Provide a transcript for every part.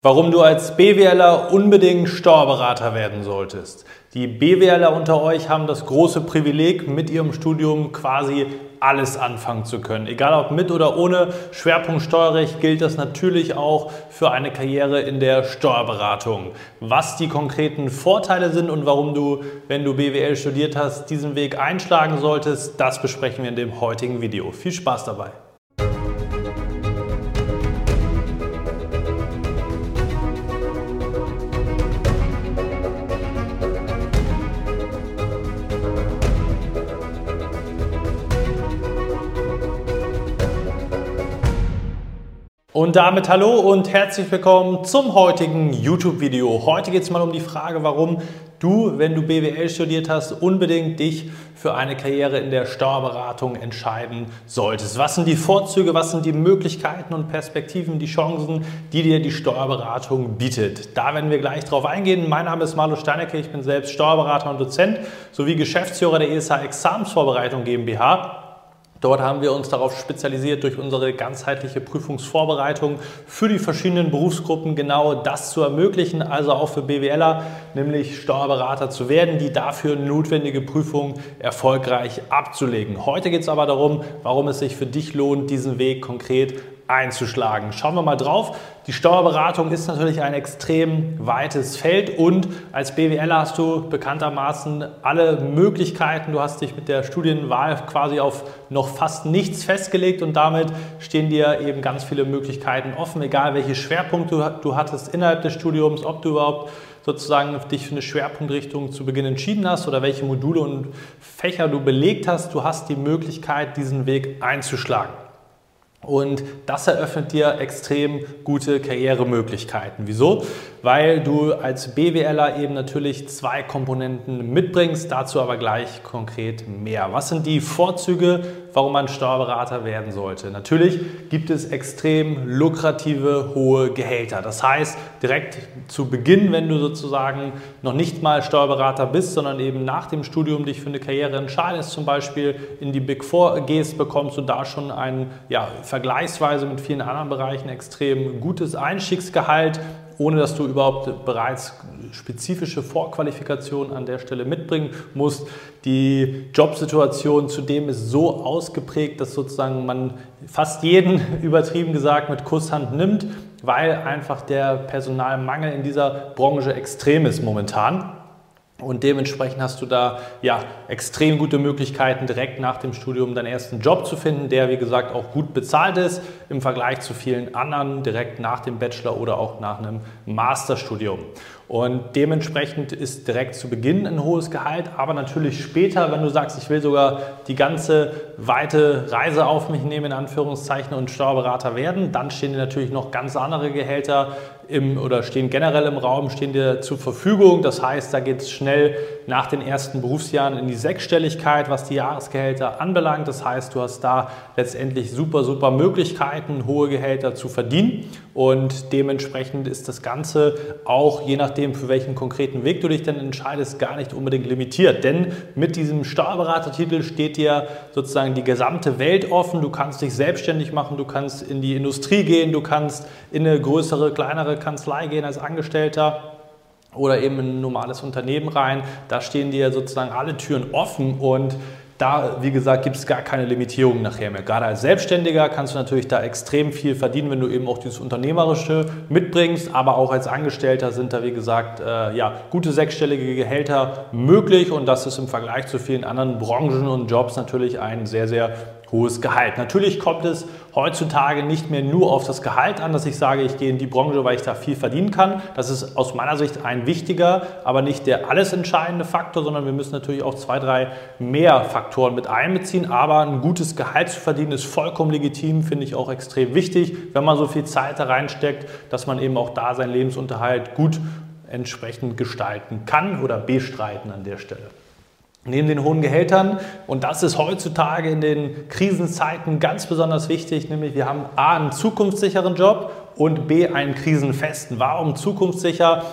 Warum du als BWLer unbedingt Steuerberater werden solltest. Die BWLer unter euch haben das große Privileg, mit ihrem Studium quasi alles anfangen zu können. Egal ob mit oder ohne Schwerpunkt Steuerrecht gilt das natürlich auch für eine Karriere in der Steuerberatung. Was die konkreten Vorteile sind und warum du, wenn du BWL studiert hast, diesen Weg einschlagen solltest, das besprechen wir in dem heutigen Video. Viel Spaß dabei! Und damit hallo und herzlich willkommen zum heutigen YouTube-Video. Heute geht es mal um die Frage, warum du, wenn du BWL studiert hast, unbedingt dich für eine Karriere in der Steuerberatung entscheiden solltest. Was sind die Vorzüge, was sind die Möglichkeiten und Perspektiven, die Chancen, die dir die Steuerberatung bietet? Da werden wir gleich drauf eingehen. Mein Name ist Marlo Steinecke, ich bin selbst Steuerberater und Dozent sowie Geschäftsführer der ESH Examensvorbereitung GmbH. Dort haben wir uns darauf spezialisiert, durch unsere ganzheitliche Prüfungsvorbereitung für die verschiedenen Berufsgruppen genau das zu ermöglichen, also auch für BWLer, nämlich Steuerberater zu werden, die dafür notwendige Prüfung erfolgreich abzulegen. Heute geht es aber darum, warum es sich für dich lohnt, diesen Weg konkret einzuschlagen. Schauen wir mal drauf. Die Steuerberatung ist natürlich ein extrem weites Feld und als BWL hast du bekanntermaßen alle Möglichkeiten. Du hast dich mit der Studienwahl quasi auf noch fast nichts festgelegt und damit stehen dir eben ganz viele Möglichkeiten offen, egal welche Schwerpunkte du hattest innerhalb des Studiums, ob du überhaupt sozusagen dich für eine Schwerpunktrichtung zu Beginn entschieden hast oder welche Module und Fächer du belegt hast. Du hast die Möglichkeit, diesen Weg einzuschlagen. Und das eröffnet dir extrem gute Karrieremöglichkeiten. Wieso? Weil du als BWLer eben natürlich zwei Komponenten mitbringst, dazu aber gleich konkret mehr. Was sind die Vorzüge, warum man Steuerberater werden sollte? Natürlich gibt es extrem lukrative hohe Gehälter. Das heißt, direkt zu Beginn, wenn du sozusagen noch nicht mal Steuerberater bist, sondern eben nach dem Studium dich für eine Karriere entscheidest, zum Beispiel in die Big Four gehst, bekommst du da schon ein ja, vergleichsweise mit vielen anderen Bereichen extrem gutes Einstiegsgehalt, ohne dass du überhaupt bereits spezifische Vorqualifikationen an der Stelle mitbringen musst. Die Jobsituation zudem ist so ausgeprägt, dass sozusagen man fast jeden übertrieben gesagt mit Kusshand nimmt, weil einfach der Personalmangel in dieser Branche extrem ist momentan. Und dementsprechend hast du da ja extrem gute Möglichkeiten, direkt nach dem Studium deinen ersten Job zu finden, der wie gesagt auch gut bezahlt ist im Vergleich zu vielen anderen direkt nach dem Bachelor oder auch nach einem Masterstudium. Und dementsprechend ist direkt zu Beginn ein hohes Gehalt, aber natürlich später, wenn du sagst, ich will sogar die ganze weite Reise auf mich nehmen, in Anführungszeichen, und Steuerberater werden, dann stehen dir natürlich noch ganz andere Gehälter im, oder stehen generell im Raum, stehen dir zur Verfügung. Das heißt, da geht es schnell nach den ersten Berufsjahren in die Sechsstelligkeit, was die Jahresgehälter anbelangt. Das heißt, du hast da letztendlich super, super Möglichkeiten, hohe Gehälter zu verdienen. Und dementsprechend ist das Ganze auch je nachdem, für welchen konkreten Weg du dich dann entscheidest, gar nicht unbedingt limitiert. Denn mit diesem Steuerberatertitel steht dir sozusagen die gesamte Welt offen. Du kannst dich selbstständig machen, du kannst in die Industrie gehen, du kannst in eine größere, kleinere Kanzlei gehen als Angestellter oder eben in ein normales Unternehmen rein. Da stehen dir sozusagen alle Türen offen und da, wie gesagt, gibt es gar keine Limitierungen nachher mehr. Gerade als Selbstständiger kannst du natürlich da extrem viel verdienen, wenn du eben auch dieses Unternehmerische mitbringst. Aber auch als Angestellter sind da, wie gesagt, äh, ja, gute sechsstellige Gehälter möglich. Und das ist im Vergleich zu vielen anderen Branchen und Jobs natürlich ein sehr, sehr hohes Gehalt. Natürlich kommt es heutzutage nicht mehr nur auf das Gehalt an, dass ich sage, ich gehe in die Branche, weil ich da viel verdienen kann. Das ist aus meiner Sicht ein wichtiger, aber nicht der alles entscheidende Faktor, sondern wir müssen natürlich auch zwei, drei mehr Faktoren mit einbeziehen. Aber ein gutes Gehalt zu verdienen ist vollkommen legitim, finde ich auch extrem wichtig, wenn man so viel Zeit da reinsteckt, dass man eben auch da seinen Lebensunterhalt gut entsprechend gestalten kann oder bestreiten an der Stelle. Neben den hohen Gehältern, und das ist heutzutage in den Krisenzeiten ganz besonders wichtig, nämlich wir haben A, einen zukunftssicheren Job und B, einen krisenfesten. Warum zukunftssicher?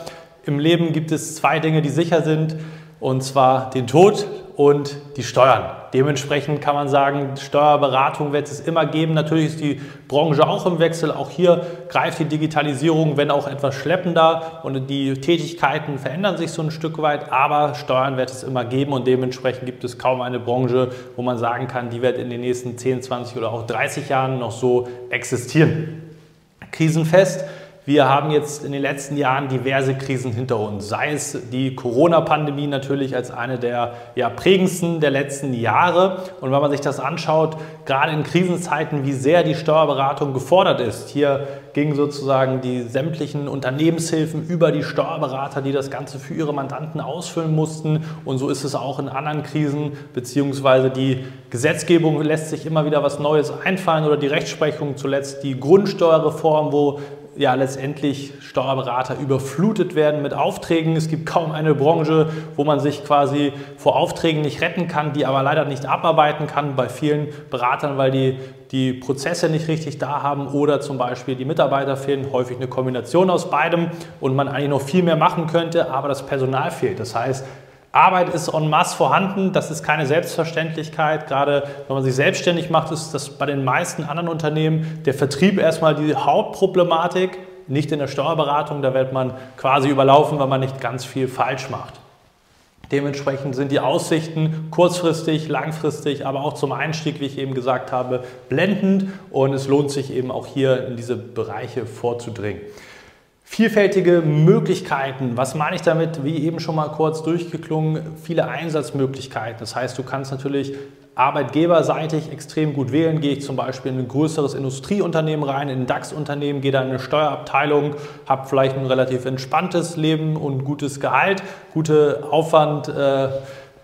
Im Leben gibt es zwei Dinge, die sicher sind, und zwar den Tod und die Steuern. Dementsprechend kann man sagen, Steuerberatung wird es immer geben. Natürlich ist die Branche auch im Wechsel. Auch hier greift die Digitalisierung, wenn auch etwas schleppender und die Tätigkeiten verändern sich so ein Stück weit, aber Steuern wird es immer geben und dementsprechend gibt es kaum eine Branche, wo man sagen kann, die wird in den nächsten 10, 20 oder auch 30 Jahren noch so existieren. Krisenfest wir haben jetzt in den letzten Jahren diverse Krisen hinter uns, sei es die Corona-Pandemie natürlich als eine der ja, prägendsten der letzten Jahre. Und wenn man sich das anschaut, gerade in Krisenzeiten, wie sehr die Steuerberatung gefordert ist, hier gingen sozusagen die sämtlichen Unternehmenshilfen über die Steuerberater, die das Ganze für ihre Mandanten ausfüllen mussten. Und so ist es auch in anderen Krisen, beziehungsweise die Gesetzgebung lässt sich immer wieder was Neues einfallen oder die Rechtsprechung zuletzt die Grundsteuerreform, wo ja letztendlich Steuerberater überflutet werden mit Aufträgen. Es gibt kaum eine Branche, wo man sich quasi vor Aufträgen nicht retten kann, die aber leider nicht abarbeiten kann bei vielen Beratern, weil die die Prozesse nicht richtig da haben oder zum Beispiel die Mitarbeiter fehlen, häufig eine Kombination aus beidem und man eigentlich noch viel mehr machen könnte, aber das Personal fehlt. Das heißt, Arbeit ist en masse vorhanden, das ist keine Selbstverständlichkeit. Gerade wenn man sich selbstständig macht, ist das bei den meisten anderen Unternehmen der Vertrieb erstmal die Hauptproblematik, nicht in der Steuerberatung. Da wird man quasi überlaufen, weil man nicht ganz viel falsch macht. Dementsprechend sind die Aussichten kurzfristig, langfristig, aber auch zum Einstieg, wie ich eben gesagt habe, blendend und es lohnt sich eben auch hier in diese Bereiche vorzudringen. Vielfältige Möglichkeiten. Was meine ich damit? Wie eben schon mal kurz durchgeklungen, viele Einsatzmöglichkeiten. Das heißt, du kannst natürlich arbeitgeberseitig extrem gut wählen. Gehe ich zum Beispiel in ein größeres Industrieunternehmen rein, in ein DAX-Unternehmen, gehe da in eine Steuerabteilung, habe vielleicht ein relativ entspanntes Leben und gutes Gehalt, gute Aufwand. Äh,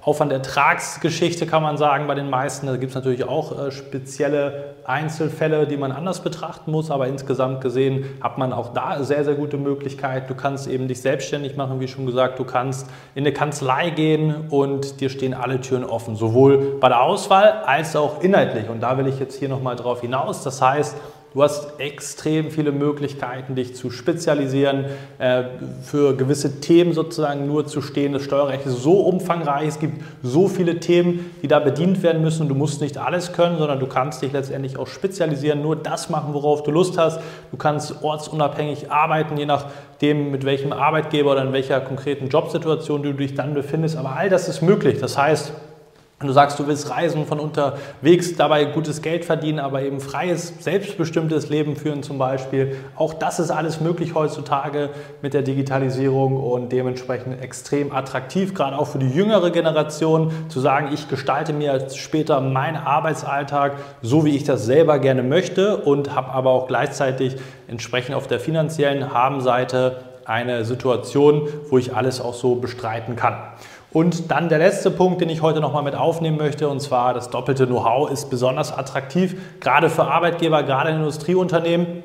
Aufwand-Ertragsgeschichte kann man sagen bei den meisten. Da gibt es natürlich auch äh, spezielle Einzelfälle, die man anders betrachten muss, aber insgesamt gesehen hat man auch da sehr, sehr gute Möglichkeiten. Du kannst eben dich selbstständig machen, wie schon gesagt, du kannst in eine Kanzlei gehen und dir stehen alle Türen offen, sowohl bei der Auswahl als auch inhaltlich. Und da will ich jetzt hier nochmal drauf hinaus. Das heißt, Du hast extrem viele Möglichkeiten, dich zu spezialisieren, äh, für gewisse Themen sozusagen nur zu stehen. Das Steuerrecht ist so umfangreich, es gibt so viele Themen, die da bedient werden müssen. Du musst nicht alles können, sondern du kannst dich letztendlich auch spezialisieren, nur das machen, worauf du Lust hast. Du kannst ortsunabhängig arbeiten, je nachdem, mit welchem Arbeitgeber oder in welcher konkreten Jobsituation du dich dann befindest. Aber all das ist möglich. Das heißt, du sagst, du willst reisen von unterwegs, dabei gutes Geld verdienen, aber eben freies, selbstbestimmtes Leben führen zum Beispiel, auch das ist alles möglich heutzutage mit der Digitalisierung und dementsprechend extrem attraktiv, gerade auch für die jüngere Generation, zu sagen, ich gestalte mir später meinen Arbeitsalltag so, wie ich das selber gerne möchte und habe aber auch gleichzeitig entsprechend auf der finanziellen Habenseite eine Situation, wo ich alles auch so bestreiten kann. Und dann der letzte Punkt, den ich heute nochmal mit aufnehmen möchte, und zwar das doppelte Know-how ist besonders attraktiv, gerade für Arbeitgeber, gerade in Industrieunternehmen.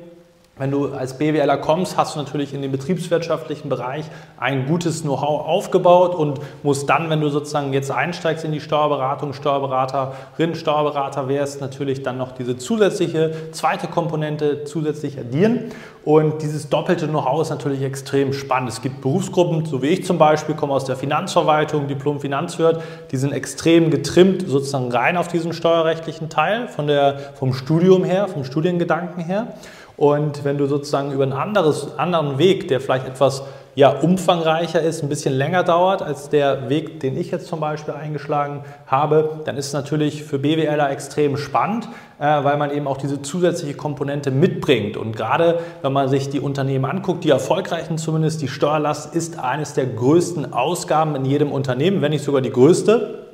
Wenn du als BWLer kommst, hast du natürlich in dem betriebswirtschaftlichen Bereich ein gutes Know-how aufgebaut und musst dann, wenn du sozusagen jetzt einsteigst in die Steuerberatung, Steuerberaterin, Steuerberater wärst, natürlich dann noch diese zusätzliche zweite Komponente zusätzlich addieren. Und dieses doppelte Know-how ist natürlich extrem spannend. Es gibt Berufsgruppen, so wie ich zum Beispiel, komme aus der Finanzverwaltung, Diplom-Finanzwirt, die sind extrem getrimmt sozusagen rein auf diesen steuerrechtlichen Teil von der, vom Studium her, vom Studiengedanken her. Und wenn du sozusagen über einen anderes, anderen Weg, der vielleicht etwas ja, umfangreicher ist, ein bisschen länger dauert als der Weg, den ich jetzt zum Beispiel eingeschlagen habe, dann ist es natürlich für BWLer extrem spannend, äh, weil man eben auch diese zusätzliche Komponente mitbringt. Und gerade wenn man sich die Unternehmen anguckt, die erfolgreichen zumindest, die Steuerlast ist eines der größten Ausgaben in jedem Unternehmen, wenn nicht sogar die größte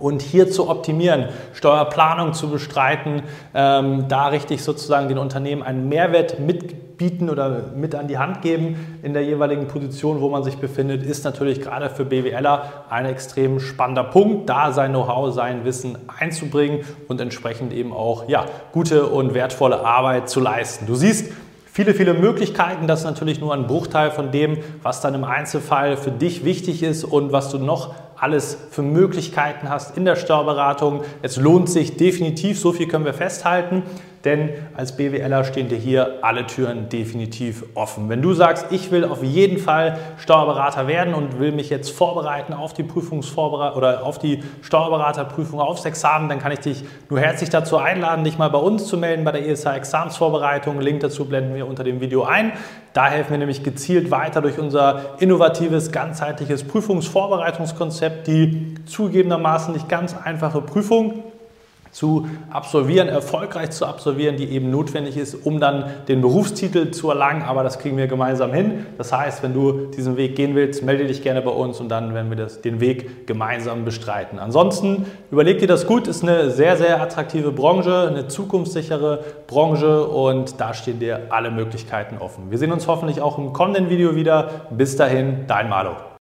und hier zu optimieren, Steuerplanung zu bestreiten, ähm, da richtig sozusagen den Unternehmen einen Mehrwert mitbieten oder mit an die Hand geben in der jeweiligen Position, wo man sich befindet, ist natürlich gerade für BWLer ein extrem spannender Punkt, da sein Know-how, sein Wissen einzubringen und entsprechend eben auch ja, gute und wertvolle Arbeit zu leisten. Du siehst, viele, viele Möglichkeiten. Das ist natürlich nur ein Bruchteil von dem, was dann im Einzelfall für dich wichtig ist und was du noch alles für Möglichkeiten hast in der Steuerberatung. Es lohnt sich definitiv, so viel können wir festhalten. Denn als BWLer stehen dir hier alle Türen definitiv offen. Wenn du sagst, ich will auf jeden Fall Steuerberater werden und will mich jetzt vorbereiten auf die Prüfungsvorbereitung oder auf die Steuerberaterprüfung aufs Examen, dann kann ich dich nur herzlich dazu einladen, dich mal bei uns zu melden bei der ESA Examensvorbereitung. Link dazu blenden wir unter dem Video ein. Da helfen wir nämlich gezielt weiter durch unser innovatives, ganzheitliches Prüfungsvorbereitungskonzept, die zugegebenermaßen nicht ganz einfache Prüfung zu absolvieren, erfolgreich zu absolvieren, die eben notwendig ist, um dann den Berufstitel zu erlangen. Aber das kriegen wir gemeinsam hin. Das heißt, wenn du diesen Weg gehen willst, melde dich gerne bei uns und dann werden wir das, den Weg gemeinsam bestreiten. Ansonsten überleg dir das gut, ist eine sehr, sehr attraktive Branche, eine zukunftssichere Branche und da stehen dir alle Möglichkeiten offen. Wir sehen uns hoffentlich auch im kommenden Video wieder. Bis dahin, dein Malo.